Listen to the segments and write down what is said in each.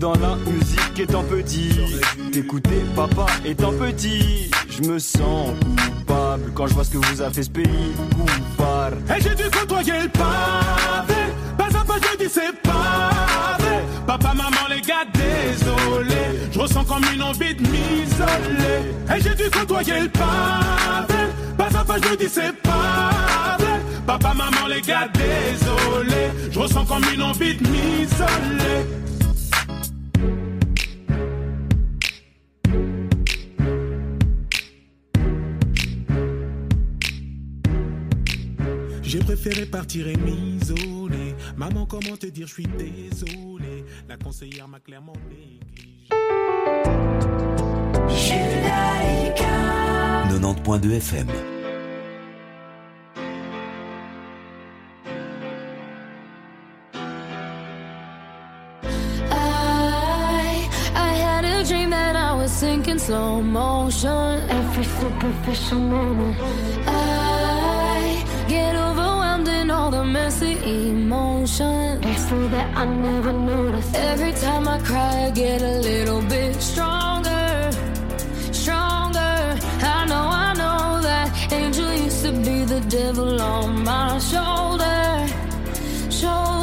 dans la musique étant petit. T'écouter papa étant petit. Je me sens coupable quand je vois ce que vous a fait ce pays. Coupard. Et j'ai dû côtoyer le pavé. Pas à pas, je dis c'est pavé. Papa, maman, les gars, désolé. Je ressens comme une envie de m'isoler. Et j'ai dû côtoyer le pavé. Pas à pas, je dis c'est pavé. Papa, maman, les gars, désolé. Je ressens comme une envie de m'isoler. J'ai préféré partir et m'isoler. Maman, comment te dire, je suis désolé. La conseillère m'a clairement négligé. 90.2 FM. Sinking slow motion, every superficial moment. I messy emotions that I never noticed. Every time I cry, I get a little bit stronger, stronger. I know, I know that angel used to be the devil on my shoulder, shoulder.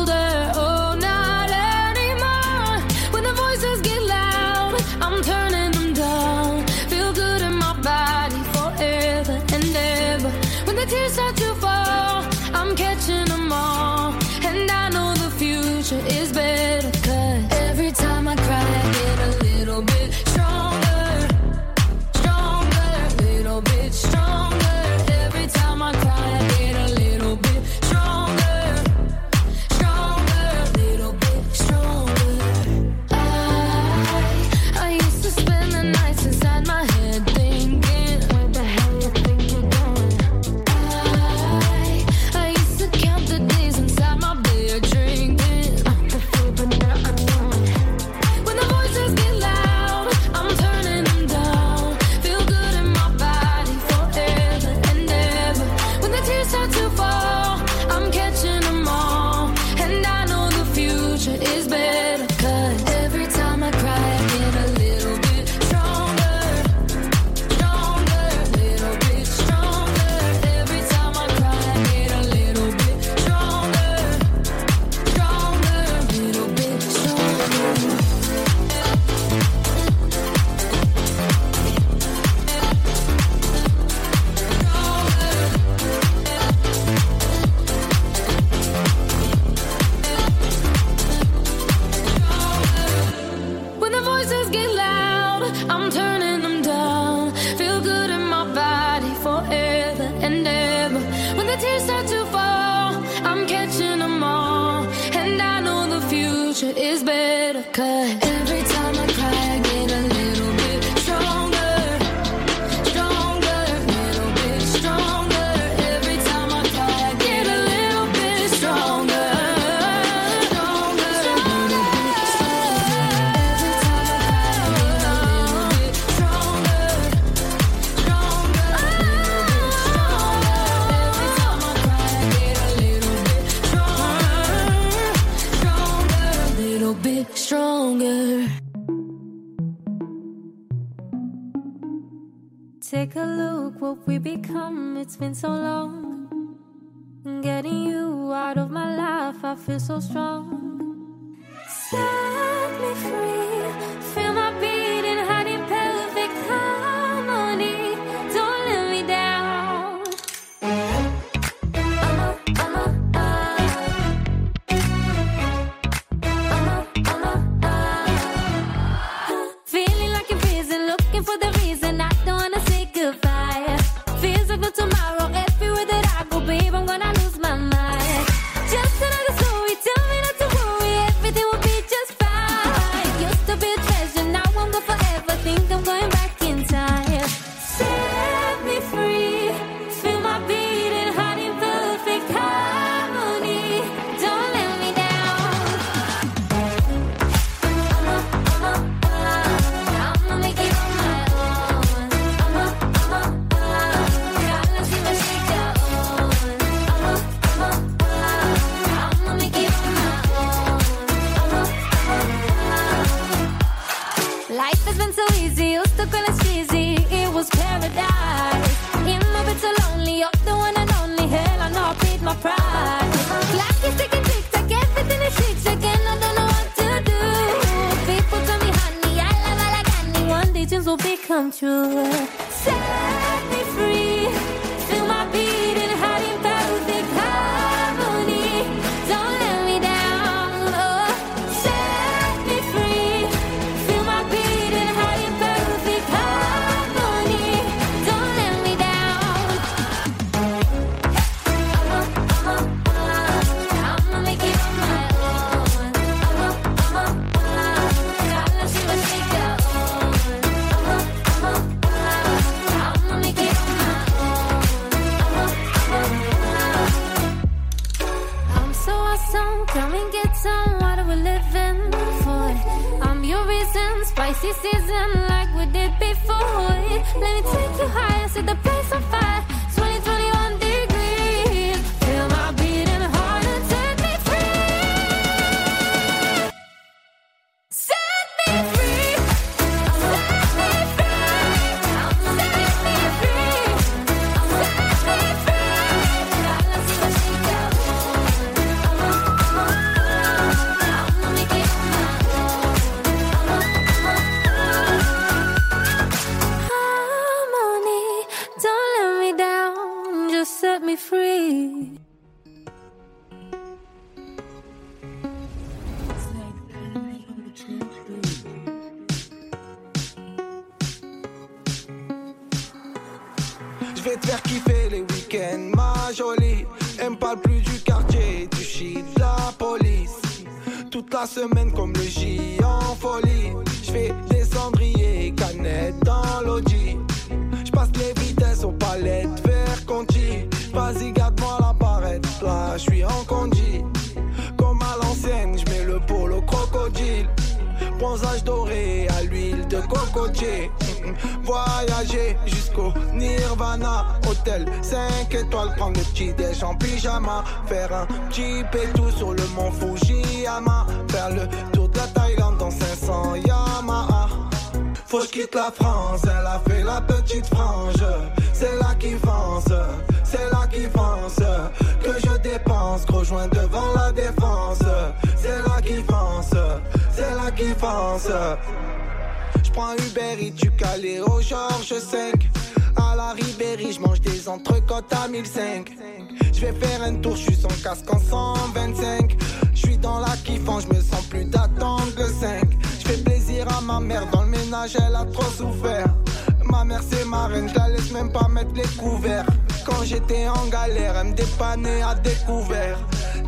en galère, elle me dépanner à découvert.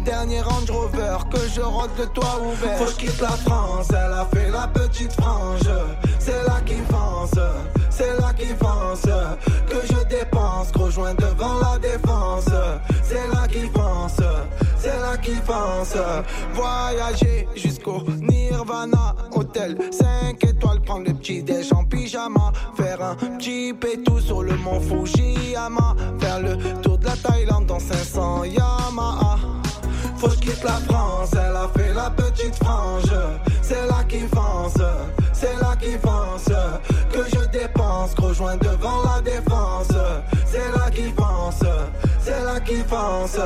Dernier Range Rover que je rentre le toit ouvert. Faut que quitte la France, elle a fait la petite frange. C'est là qu'il fonce, c'est là qu'il fonce. Que je dépense, rejoins devant la défense. C'est là qu'il fonce c'est là qui pense. Voyager jusqu'au Nirvana, hôtel 5 étoiles, prendre le petit déj en pyjama, faire un petit pétou sur le mont Fujiyama, faire le tour de la Thaïlande dans 500 Yamaha. Faut que quitte la France, elle a fait la petite frange, c'est là qui pense, c'est là qui pense que je dépense, rejoins devant la défense, c'est là qui pense, c'est là qui pense.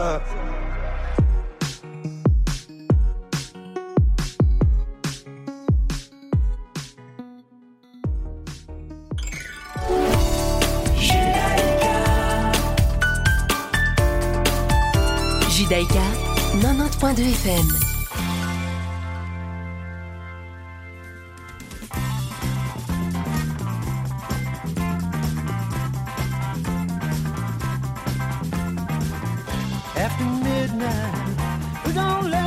90.2 FM. After midnight, we don't let.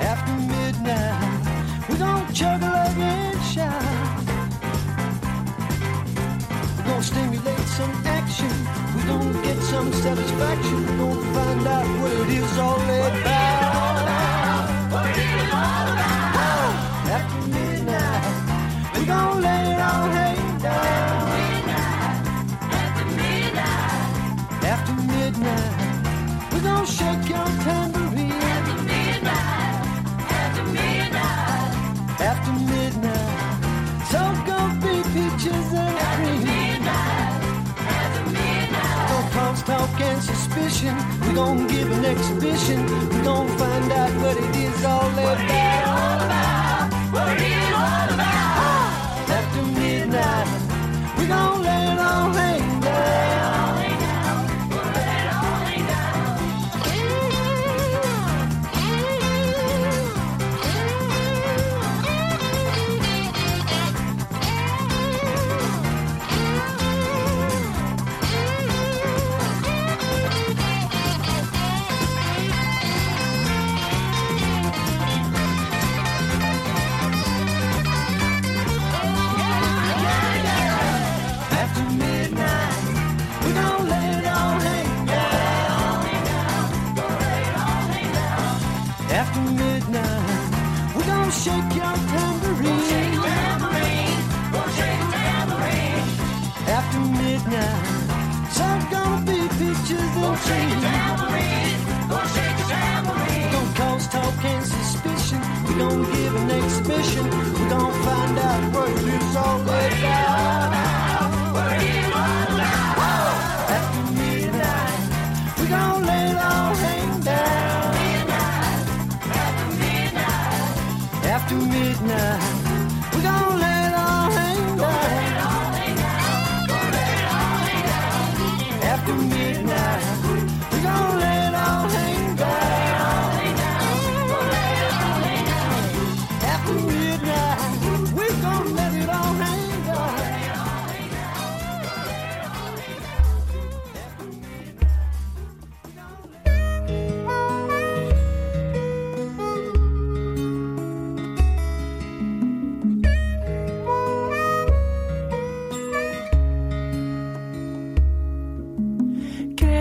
After midnight, we don't chug a and some action. We don't get some satisfaction. We don't find out what it is all about. What it is all about. What it is all about. Oh, after midnight, we gon' let it all hang down. After midnight, after midnight, after midnight, we gon' shake your tambourine. talk and suspicion. We gon' give an exhibition. We gon' find out what it is all about. What it all about? What it is shake your tambourine. Go shake your tambourine. Go shake your tambourine. After midnight, there's gonna be pictures and trees. Go shake your tambourine. Go shake your tambourine. Don't cause talk and suspicion. We gon' give an exhibition. We gon' find out where you sold all about.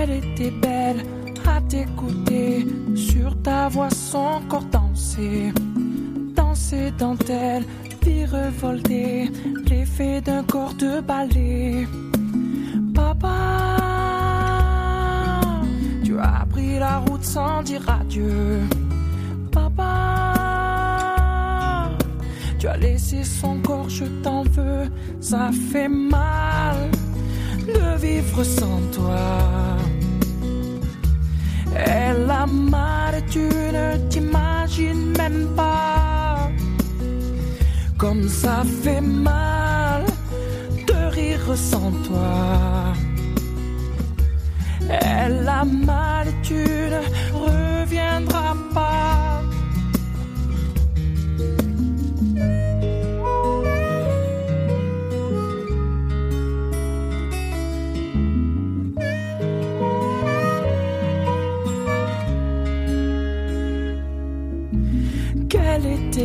Qu'elle était belle à t'écouter, sur ta voix son corps danser, danser dentelle, vie revoltée, l'effet d'un corps de ballet. Papa, tu as pris la route sans dire adieu. Papa, tu as laissé son corps, je t'en veux, ça fait mal de vivre sans toi. Elle a et tu ne t'imagines même pas comme ça fait mal de rire sans toi. Elle a mal tu ne reviendras pas.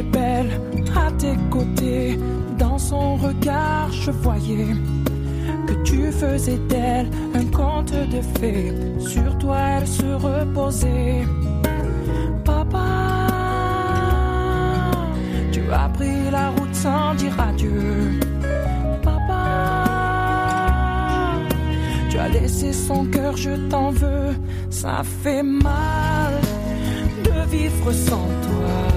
Belle à tes côtés. Dans son regard, je voyais que tu faisais d'elle un conte de fées. Sur toi, elle se reposait. Papa, tu as pris la route sans dire adieu. Papa, tu as laissé son cœur, je t'en veux. Ça fait mal de vivre sans toi.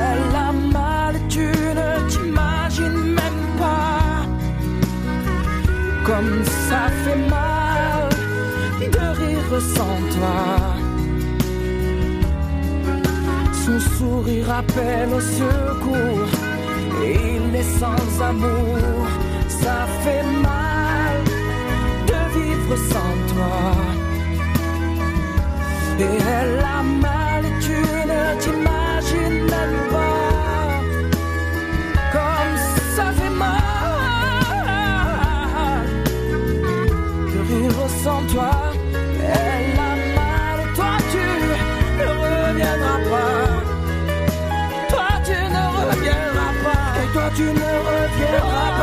Elle a mal, tu ne t'imagines même pas comme ça fait mal de rire sans toi. Son sourire appelle au secours, il est sans amour, ça fait mal de vivre sans toi. Et elle a tu ne reviendras pas.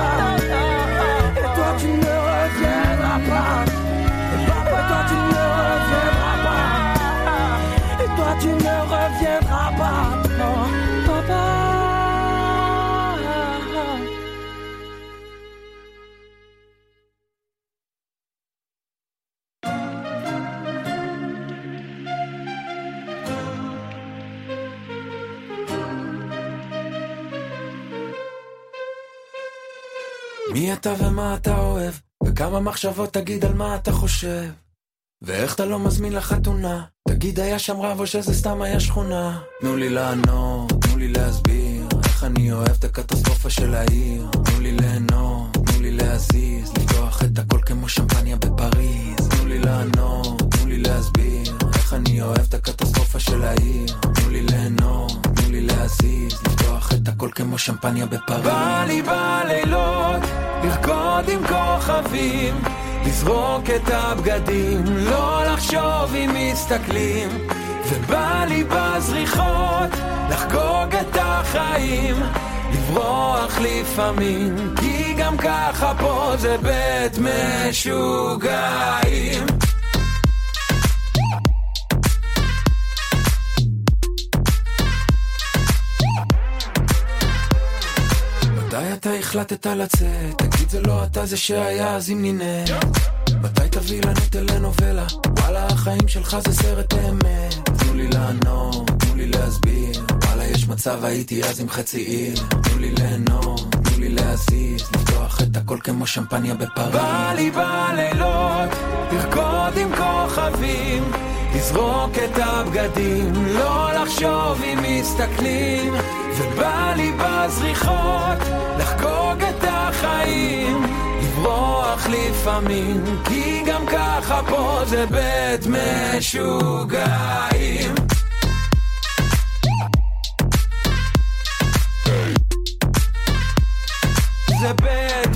אתה ומה אתה אוהב, וכמה מחשבות תגיד על מה אתה חושב. ואיך אתה לא מזמין לחתונה, תגיד היה שם רב או שזה סתם היה שכונה. תנו לי לענות, תנו לי להסביר, איך אני אוהב את הקטסטרופה של העיר. תנו לי ליהנות, תנו לי להזיז, לפתוח את הכל כמו שמפניה בפריז. תנו לי לענות, תנו לי להסביר, איך אני אוהב את הקטסטרופה של העיר. תנו לי ליהנות, תנו לי להזיז, לפתוח את הכל כמו שמפניה בפריז. בא לי בלילות, לרקוד עם כוכבים. לזרוק את הבגדים, לא לחשוב אם מסתכלים ובא לי בזריחות לחגוג את החיים לברוח לפעמים כי גם ככה פה זה בית משוגעים החלטת לצאת? תגיד זה לא אתה זה שהיה אז אם נינט מתי תביא לנו טלנובלה? וואלה החיים שלך זה סרט אמת. תנו לי לענות, תנו לי להסביר. וואלה יש מצב הייתי אז עם חצי עיר. תנו לי ליהנות, תנו לי להזיז. לפתוח את הכל כמו שמפניה בפריז. בא לי בלילות לרקוד עם כוכבים לזרוק את הבגדים, לא לחשוב אם מסתכלים ובא לי בזריחות לחגוג את החיים. לברוח לפעמים כי גם ככה פה זה בית משוגעים. זה בית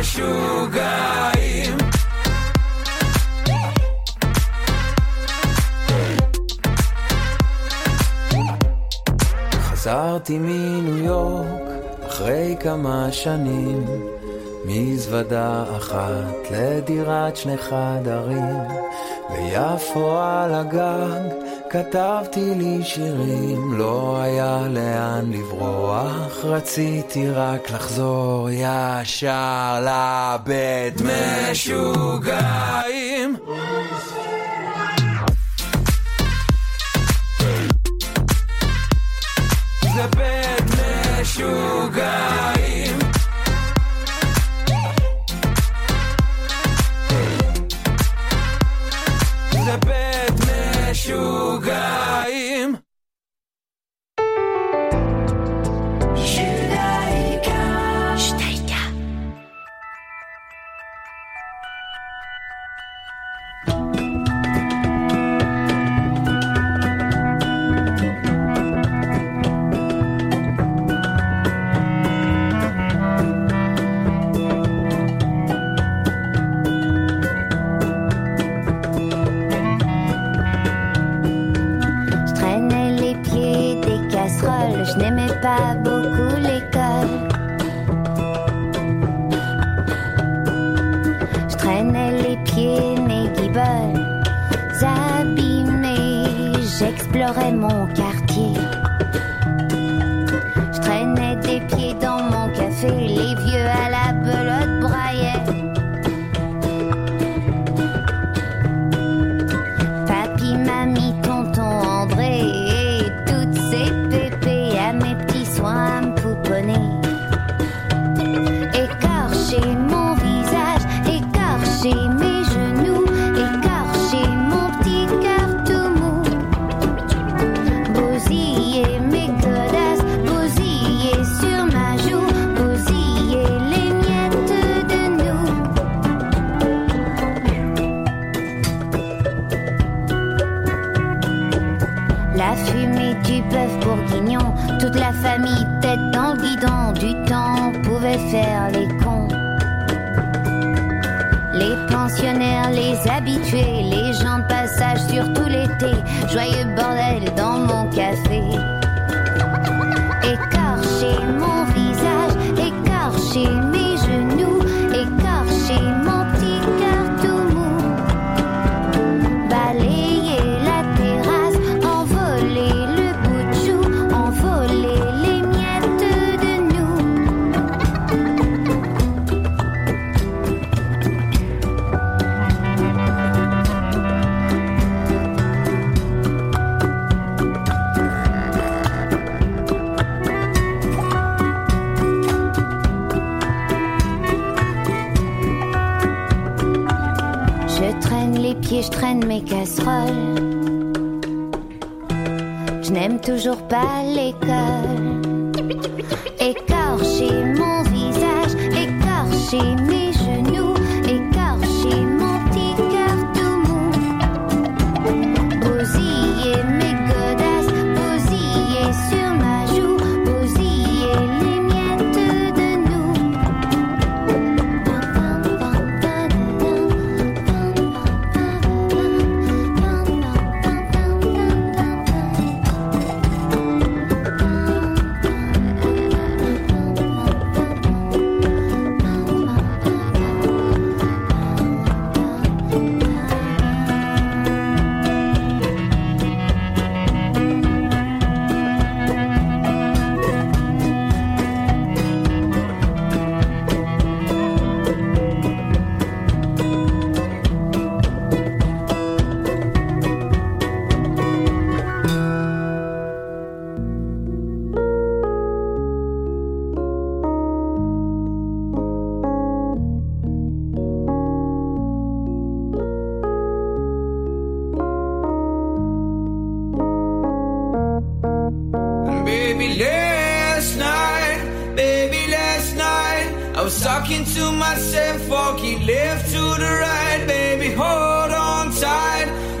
משוגעים חזרתי מניו יורק אחרי כמה שנים מזוודה אחת לדירת שני חדרים ביפו על הגג כתבתי לי שירים לא היה לאן לברוח רציתי רק לחזור ישר לבית משוגעים the bed, mesh, you guys.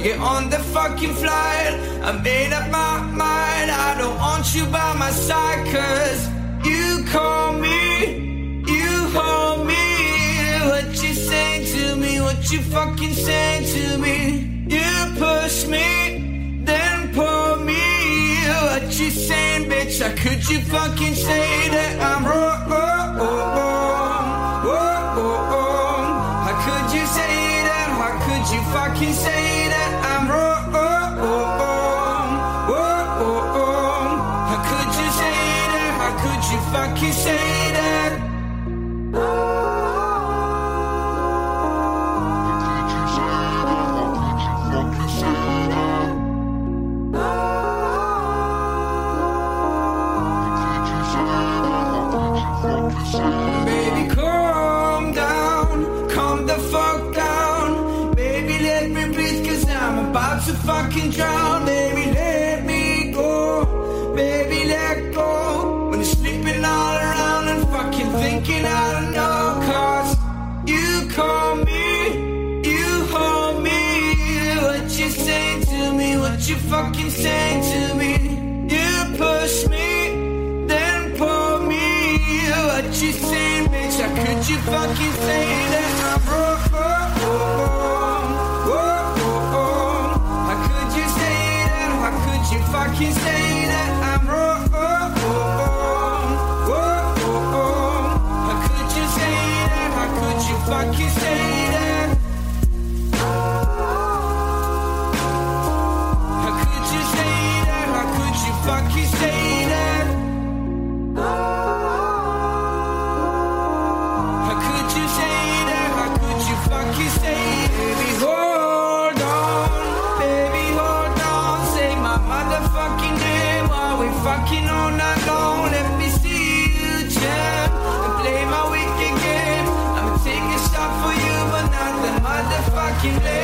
Get on the fucking flight. I made up my mind. I don't want you by my side, cause you call me, you hold me. What you say to me, what you fucking say to me. You push me, then pull me. What you saying, bitch? How could you fucking say that I'm wrong? fucking all night long. Let me see you jam and play my wicked game. I'ma take a shot for you, but not the motherfucking lane.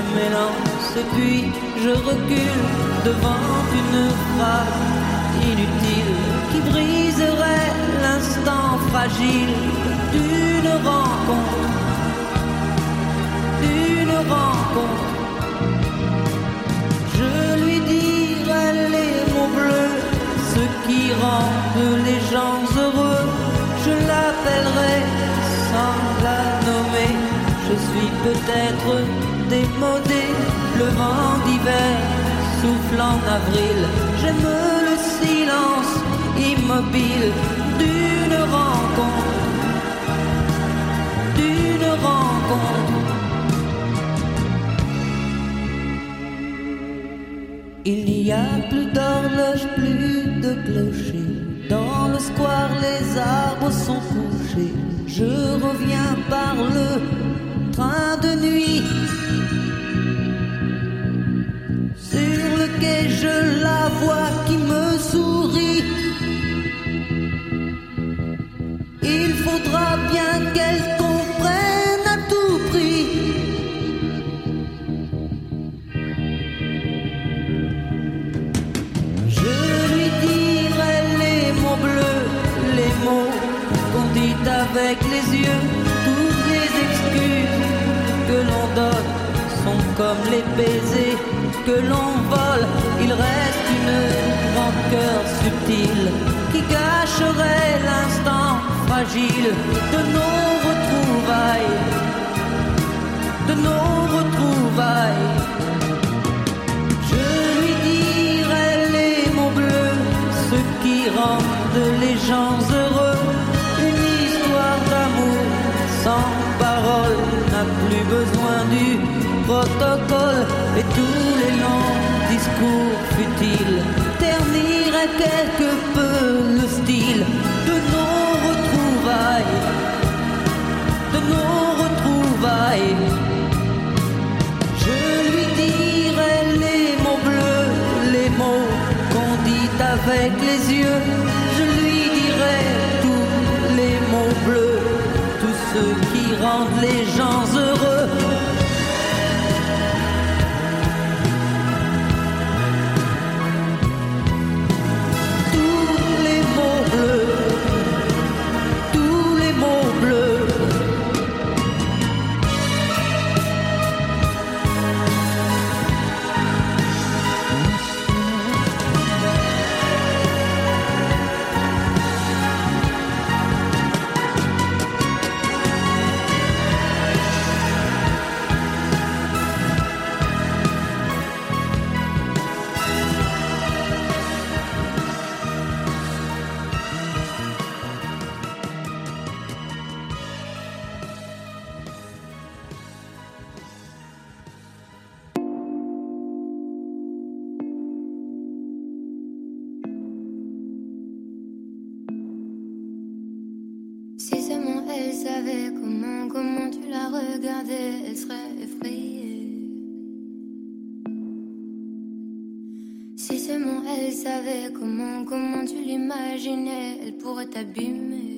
Je m'élance et puis je recule devant une phrase inutile qui briserait l'instant fragile d'une rencontre. D'une rencontre. Je lui dirai les mots bleus, ce qui rendent les gens heureux. Je l'appellerai sans la nommer. Je suis peut-être démodé, le vent d'hiver souffle en avril. J'aime le silence immobile d'une rencontre. D'une rencontre. Il n'y a plus d'horloge, plus de clocher. Dans le square, les arbres sont couchés. Je reviens par le train de nuit. Je la vois qui me sourit. Il faudra bien qu'elle comprenne à tout prix. Je lui dirai les mots bleus, les mots qu'on dit avec les yeux. Toutes les excuses que l'on donne sont comme les baisers que l'on vole. Il reste une rancœur subtile qui gâcherait l'instant fragile de nos retrouvailles. De nos retrouvailles. Je lui dirai les mots bleus, ce qui rendent les gens heureux. Une histoire d'amour sans parole n'a plus besoin du et tous les longs discours futiles terniraient quelque peu le style de nos retrouvailles, de nos retrouvailles. Je lui dirai les mots bleus, les mots qu'on dit avec les yeux. Je lui dirai tous les mots bleus, tous ceux qui rendent les gens heureux. savais comment, comment tu la regardais, elle serait effrayée. Si seulement elle savait comment, comment tu l'imaginais, elle pourrait t'abîmer.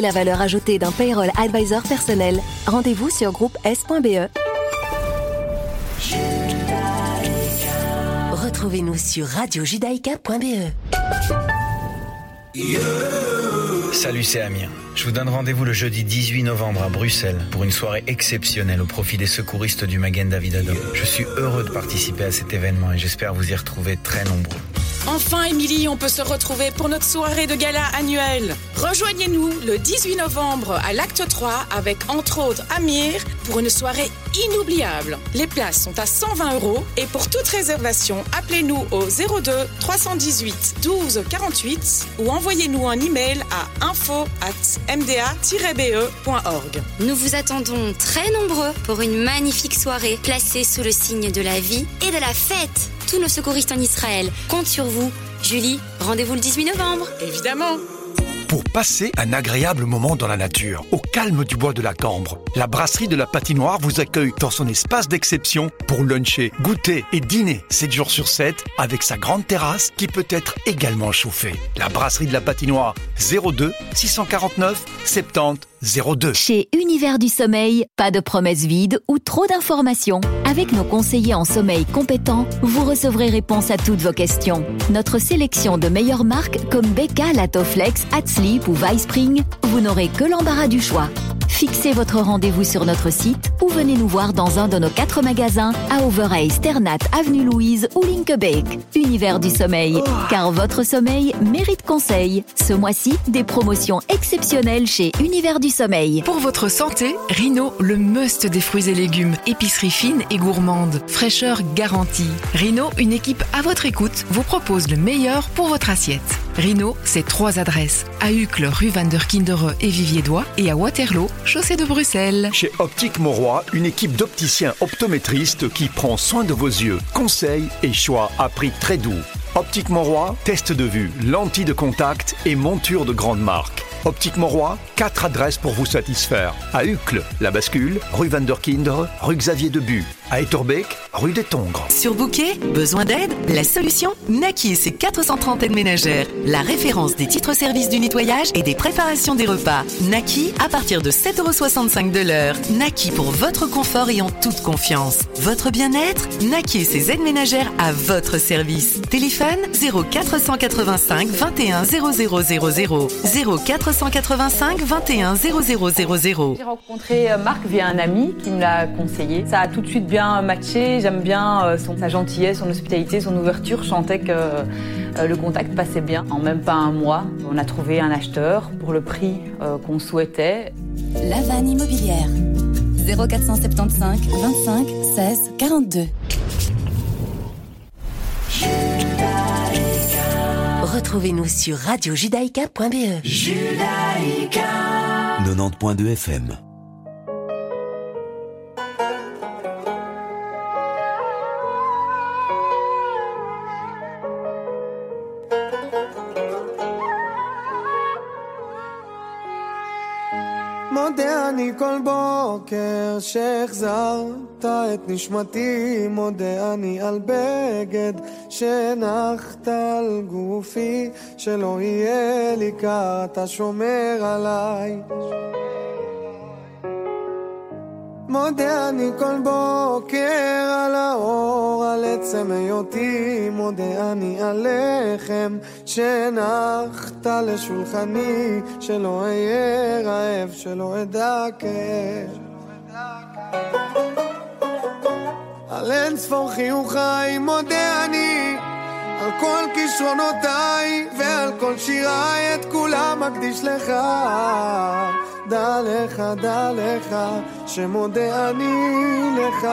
La valeur ajoutée d'un payroll advisor personnel. Rendez-vous sur groupe S.be. Retrouvez-nous sur radiojudaïka.be. Salut, c'est Amir. Je vous donne rendez-vous le jeudi 18 novembre à Bruxelles pour une soirée exceptionnelle au profit des secouristes du Magen David Adom. Je suis heureux de participer à cet événement et j'espère vous y retrouver très nombreux. Enfin, Émilie, on peut se retrouver pour notre soirée de gala annuelle. Rejoignez-nous le 18 novembre à l'Acte 3 avec entre autres Amir pour une soirée inoubliable. Les places sont à 120 euros et pour toute réservation, appelez-nous au 02 318 12 48 ou envoyez-nous un email à info at mda-be.org. Nous vous attendons très nombreux pour une magnifique soirée placée sous le signe de la vie et de la fête. Tous nos secouristes en Israël comptent sur vous. Julie, rendez-vous le 18 novembre. Évidemment. Pour passer un agréable moment dans la nature, au calme du bois de la Cambre, la brasserie de la patinoire vous accueille dans son espace d'exception pour luncher, goûter et dîner 7 jours sur 7 avec sa grande terrasse qui peut être également chauffée. La brasserie de la patinoire 02 649 70 02. Chez Univers du Sommeil, pas de promesses vides ou trop d'informations. Avec nos conseillers en sommeil compétents, vous recevrez réponse à toutes vos questions. Notre sélection de meilleures marques comme Becca, Latoflex, Hatsleep ou Spring, vous n'aurez que l'embarras du choix. Fixez votre rendez-vous sur notre site ou venez nous voir dans un de nos quatre magasins à Overay, Sternat, Avenue Louise ou Linkebeek. Univers du sommeil, car votre sommeil mérite conseil. Ce mois-ci, des promotions exceptionnelles chez Univers du sommeil. Pour votre santé, Rhino, le must des fruits et légumes. Épicerie fine et gourmande. Fraîcheur garantie. Rhino, une équipe à votre écoute, vous propose le meilleur pour votre assiette. Rhino, c'est trois adresses. À Uccle, rue Van der Kindere et Vivier-Dois et à Waterloo, chaussée de Bruxelles. Chez Optique Mauroy, une équipe d'opticiens optométristes qui prend soin de vos yeux. Conseils et choix à prix très doux. Optique Mauroy, test de vue, lentilles de contact et monture de grande marque. Optique Mauroy, quatre adresses pour vous satisfaire. À Uccle, La Bascule, rue Van der Kindere, rue Xavier Debu. À Etterbeek, rue des Tongres. Surbooké Besoin d'aide La solution Naki et ses 430 aides ménagères. La référence des titres-services du nettoyage et des préparations des repas. Naki à partir de 7,65€ de l'heure. Naki pour votre confort et en toute confiance. Votre bien-être Naki et ses aides ménagères à votre service. Téléphone 0485 21 0000 0485 21 0000. J'ai rencontré euh, Marc via un ami qui me l'a conseillé. Ça a tout de suite bien matché. J'aime bien euh, son, sa gentillesse, son hospitalité, son ouverture. Je sentais que euh, le contact passait bien. En même pas un mois, on a trouvé un acheteur pour le prix qu'on souhaitait. La vanne immobilière. 0475 25 16 42. Retrouvez-nous sur radiojudaïka.be. 90.2 FM. בוקר שהחזרת את נשמתי, מודה אני על בגד שהנחת על גופי, שלא יהיה לי קר, אתה שומר עליי. מודה אני כל בוקר על האור, על עצם היותי, מודה אני על לחם שהנחת לשולחני, שלא אהיה רעב, שלא אדע כאב. על אין ספור חיוכיי מודה אני, על כל כישרונותיי ועל כל שיריי את כולם אקדיש לך. דע לך, דע לך, שמודה אני לך.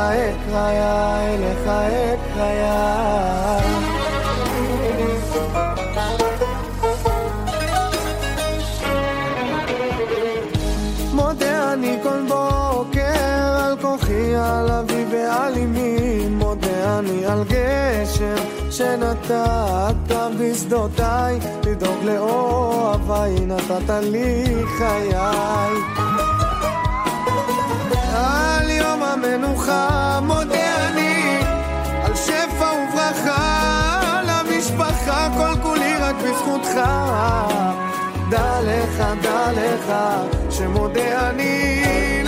אקריה, אליך אקריה. אני כל בוקר על כוחי, על אבי ועל אמי, מודה אני על גשם שנתת בשדותיי, לדאוג לאוהביי, נתת לי חיי. המנוחה מודה אני, על שפע וברכה, על המשפחה, כל כולי רק בזכותך. דע לך, דע לך, שמודה אני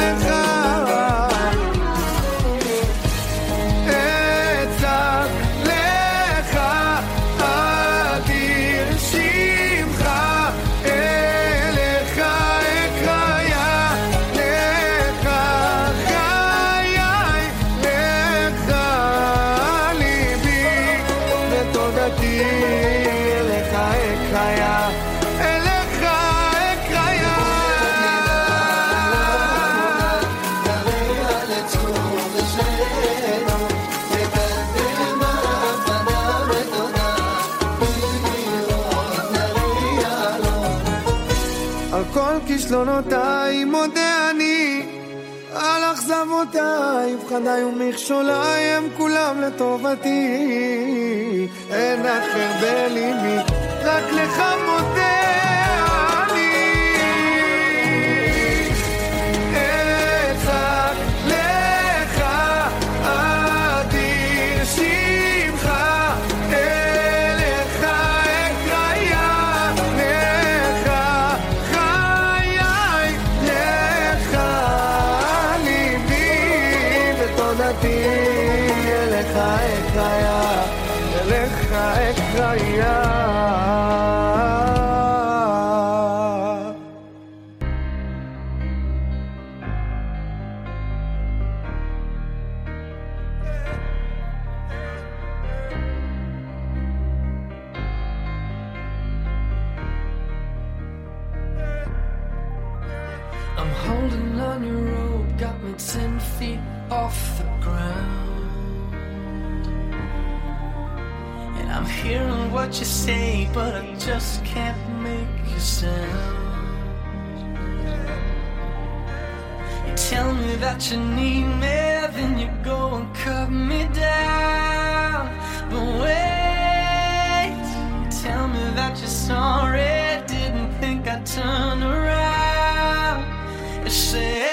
אכזבותיי, פחדיי ומכשוליי הם כולם לטובתי. אין אחר בליבי, רק לך מודה Holding on your rope got me ten feet off the ground. And I'm hearing what you say, but I just can't make a sound. You tell me that you need me, then you go and cut me down. But wait, you tell me that you're sorry, didn't think I'd turn around. Say.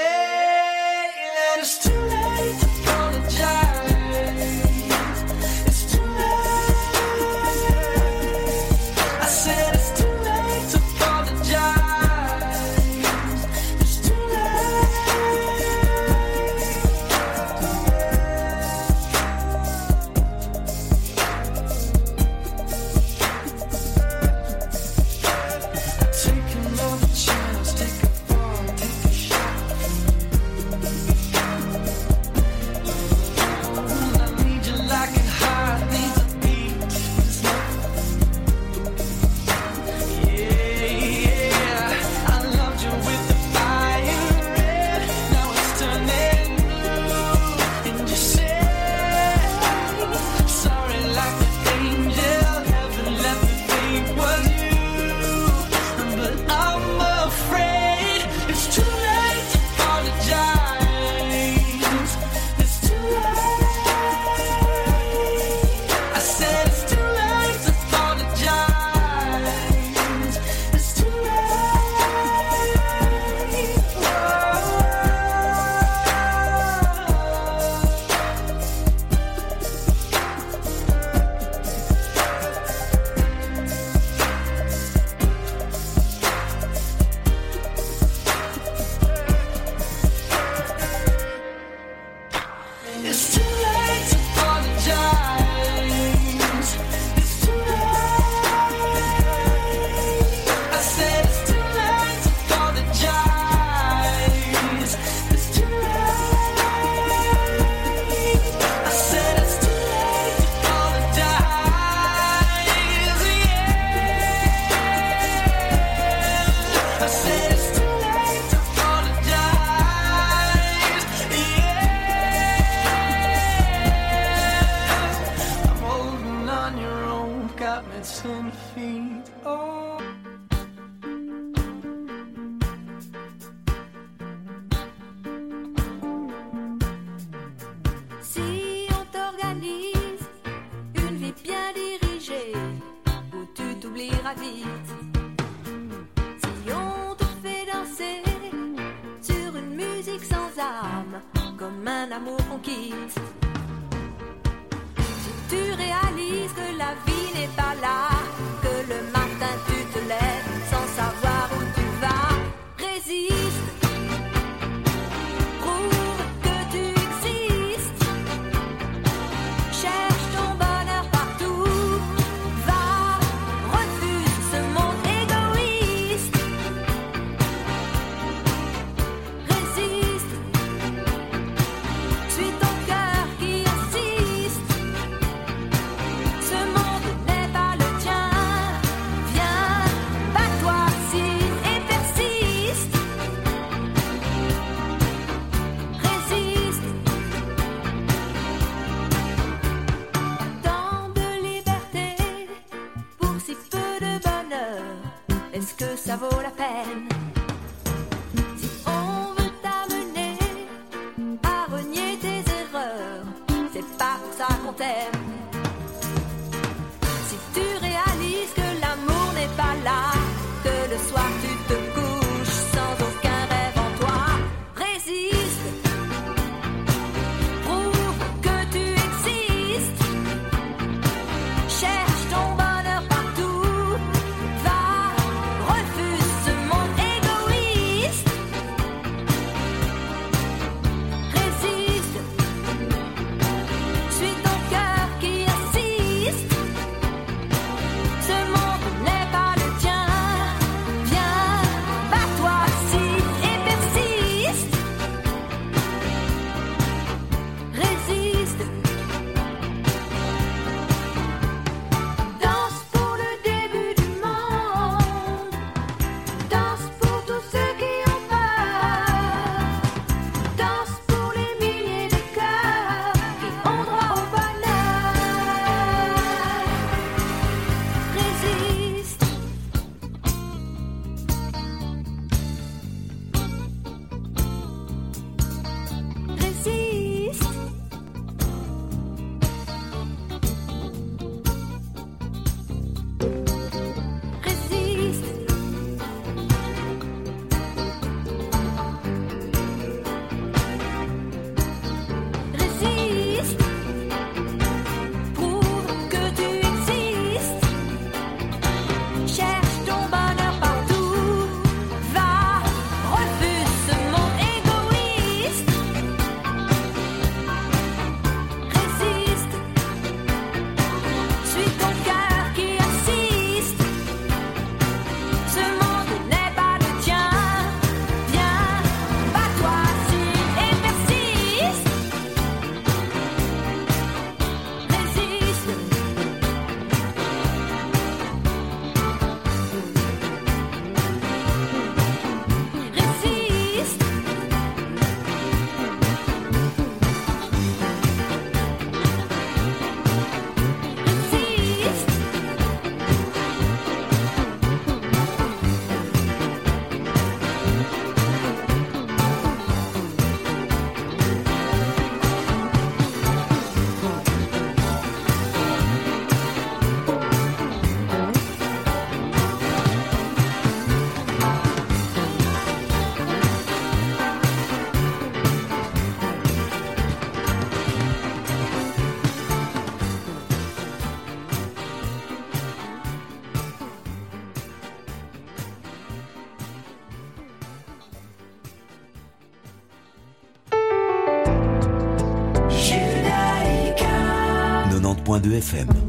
101.2 FM.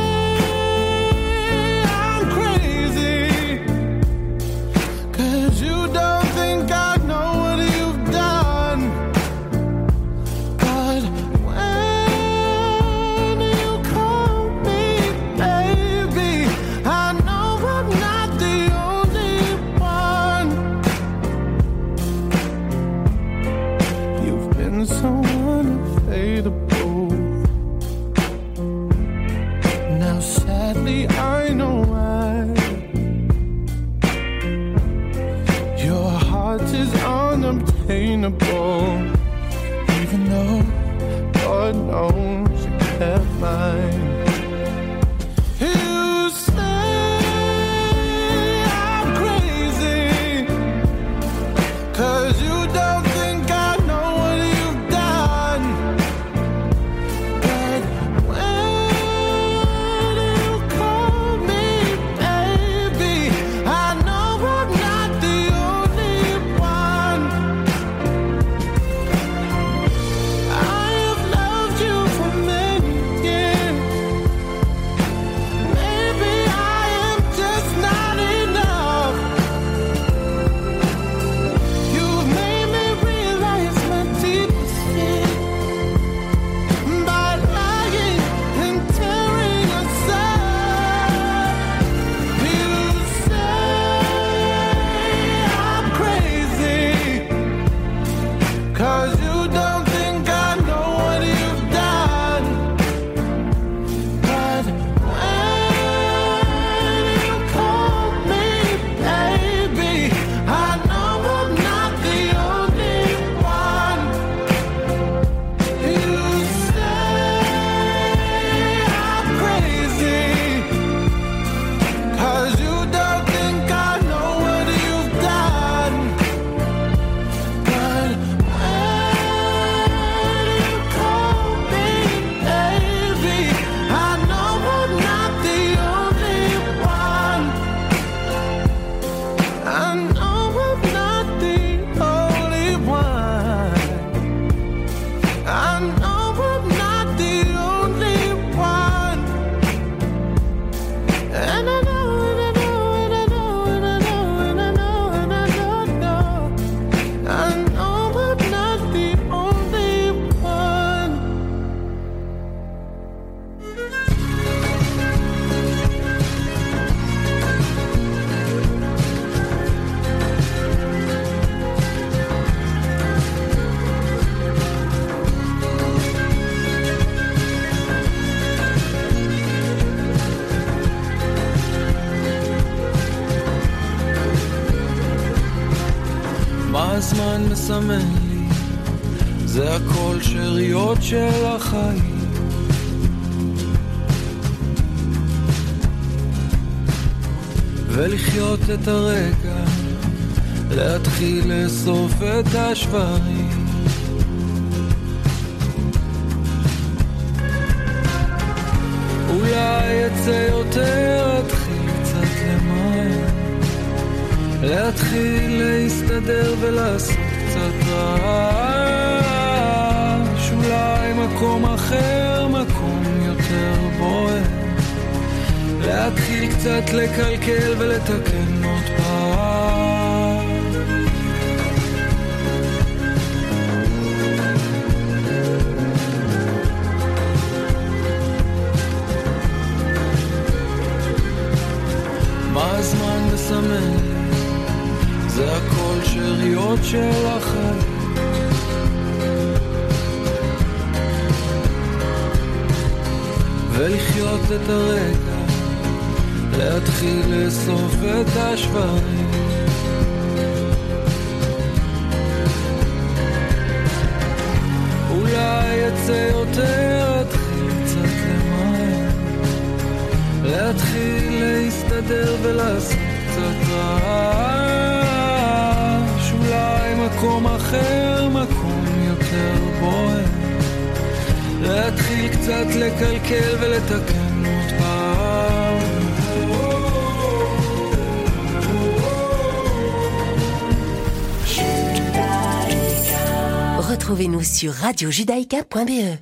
radiojudaïka.be.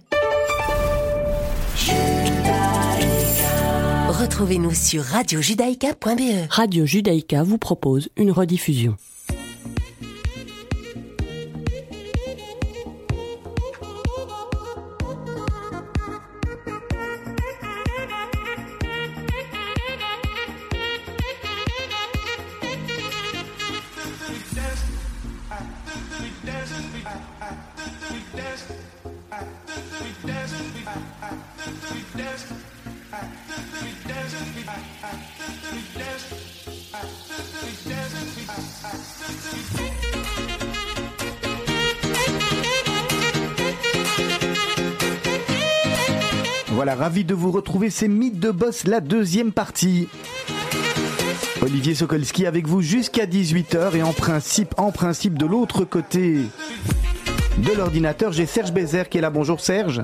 Retrouvez-nous sur radiojudaïka.be. Radio Judaïka vous propose une rediffusion. De vous retrouver, c'est Mythe de Boss, la deuxième partie. Olivier Sokolski avec vous jusqu'à 18h et en principe, en principe de l'autre côté de l'ordinateur, j'ai Serge Bézère qui est là. Bonjour Serge.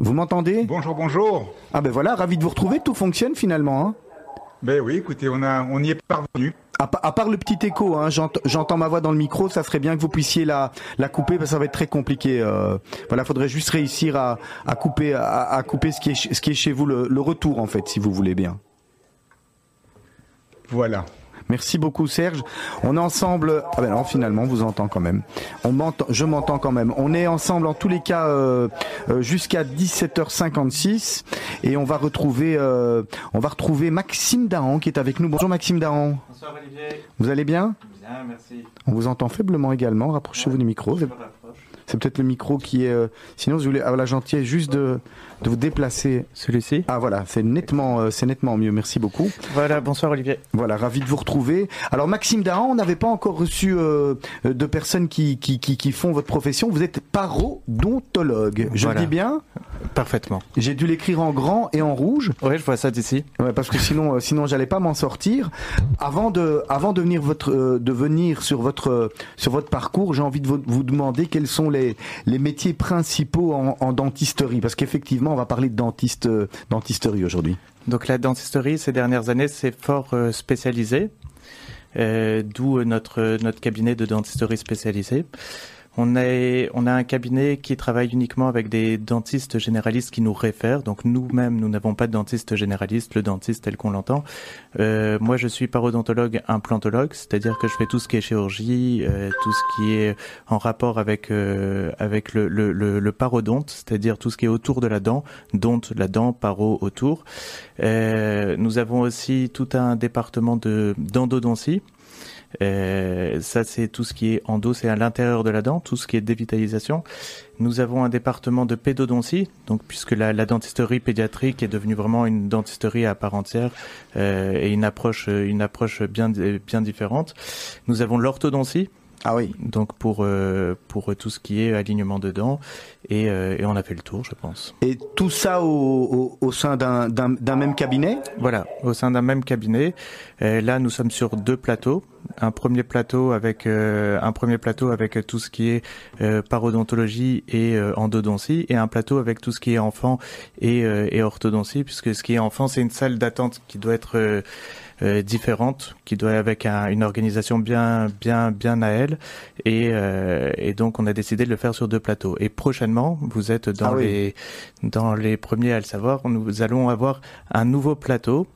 Vous m'entendez? Bonjour, bonjour. Ah ben voilà, ravi de vous retrouver, tout fonctionne finalement. Hein Ben oui, écoutez, on, a, on y est parvenu. À, pa- à part le petit écho, hein, j'ent- j'entends ma voix dans le micro, ça serait bien que vous puissiez la, couper, parce que ça va être très compliqué. Euh, voilà, faudrait juste réussir à, couper, à, couper ce qui est, ch- ce qui est chez vous, le, le retour en fait, si vous voulez bien. Voilà. Merci beaucoup Serge. On est ensemble. Ah ben non, finalement, on vous entend quand même. On m'entend, je m'entends quand même. On est ensemble en tous les cas euh, euh, jusqu'à 17h56 et on va retrouver, euh, on va retrouver Maxime Dahan qui est avec nous. Bonjour Maxime Dahan. Bonsoir Olivier. Vous allez bien? Bien, merci. On vous entend faiblement également. Rapprochez-vous du micro. C'est- peut-être le micro qui est. euh, Sinon, je voulais avoir la gentillesse juste de, de vous déplacer. Celui-ci Ah voilà, c'est nettement, euh, c'est nettement mieux. Merci beaucoup. Voilà, bonsoir Olivier. Voilà, ravi de vous retrouver. Alors Maxime Dahan, on n'avait pas encore reçu euh, de personnes qui, qui, qui, qui font votre profession. Vous êtes parodontologue. Je Voilà. le dis bien? Parfaitement. J'ai dû l'écrire en grand et en rouge. Oui, je vois ça d'ici. Ouais, parce que sinon, sinon j'allais pas m'en sortir. Avant de, avant de venir votre, euh, de venir sur votre, euh, sur votre parcours, j'ai envie de vous, vous demander quels sont les, les métiers principaux en, en dentisterie, parce qu'effectivement, on va parler de dentiste, euh, dentisterie aujourd'hui. Donc la dentisterie, ces dernières années, c'est fort euh, spécialisé, euh, d'où notre, notre cabinet de dentisterie spécialisé. On a, on a un cabinet qui travaille uniquement avec des dentistes généralistes qui nous réfèrent. Donc nous-mêmes, nous n'avons pas de dentiste généraliste, le dentiste tel qu'on l'entend. Euh, moi, je suis parodontologue implantologue, c'est-à-dire que je fais tout ce qui est chirurgie, euh, tout ce qui est en rapport avec euh, avec le, le, le, le parodonte, c'est-à-dire tout ce qui est autour de la dent, donte, la dent, paro autour. Euh, nous avons aussi tout un département de d'endodontie. Euh, ça, c'est tout ce qui est endo, c'est à l'intérieur de la dent, tout ce qui est dévitalisation. Nous avons un département de pédodontie, donc puisque la, la dentisterie pédiatrique est devenue vraiment une dentisterie à part entière euh, et une approche, une approche bien, bien différente. Nous avons l'orthodontie. Ah oui. Donc pour euh, pour tout ce qui est alignement de dents et, euh, et on a fait le tour, je pense. Et tout ça au, au, au sein d'un- d'un d'un même cabinet? Voilà, au sein d'un même cabinet. Là, nous sommes sur deux plateaux. Un premier plateau avec euh, un premier plateau avec tout ce qui est euh, parodontologie et euh, endodontie, et un plateau avec tout ce qui est enfant et, euh, et orthodontie, puisque ce qui est enfant, c'est une salle d'attente qui doit être euh, différente, qui doit avec un- une organisation bien, bien, bien à elle. Et, euh, et donc, on a décidé de le faire sur deux plateaux. Et prochainement, vous êtes dans Ah oui. les dans les premiers à le savoir. Nous allons avoir un nouveau plateau.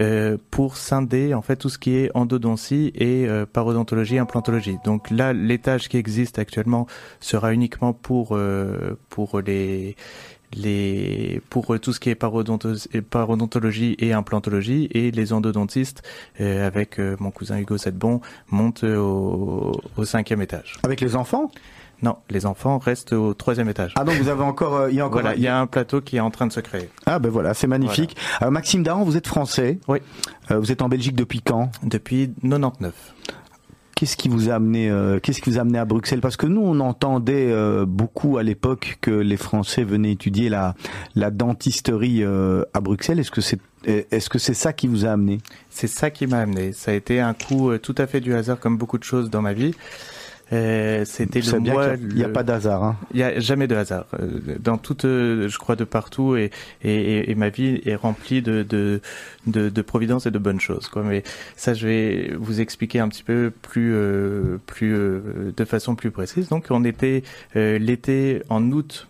euh, pour scinder en fait tout ce qui est endodontie et euh, parodontologie, implantologie. Donc là, l'étage qui existe actuellement sera uniquement pour euh, pour les les pour euh, tout ce qui est parodontologie et implantologie et les endodontistes euh, avec euh, mon cousin Hugo Sedbon montent euh, au, au cinquième étage. Avec les enfants? Non, les enfants restent au troisième étage. Ah donc vous avez encore, euh, il y a encore. Voilà, il y a un plateau qui est en train de se créer. Ah ben voilà, c'est magnifique. Euh, Maxime Daran, vous êtes français? Oui. Euh, vous êtes en Belgique depuis quand? Depuis 99. Qu'est-ce qui vous a amené euh, Qu'est-ce qui vous a amené à Bruxelles? Parce que nous, on entendait euh, beaucoup à l'époque que les Français venaient étudier la la dentisterie euh, à Bruxelles. Est-ce que c'est est-ce que c'est ça qui vous a amené? C'est ça qui m'a amené. Ça a été un coup tout à fait du hasard, comme beaucoup de choses dans ma vie. Euh, C'était le bien mois. a- il y a le- pas d'hasard, hein. Il y a jamais de hasard. Euh, Dans toute, euh, je crois, de partout, et, et, et- ma vie est remplie de, de, de, de providence et de bonnes choses. Quoi. Mais ça, je vais vous expliquer un petit peu plus, euh, plus, euh, de façon plus précise. Donc, on était l'été en août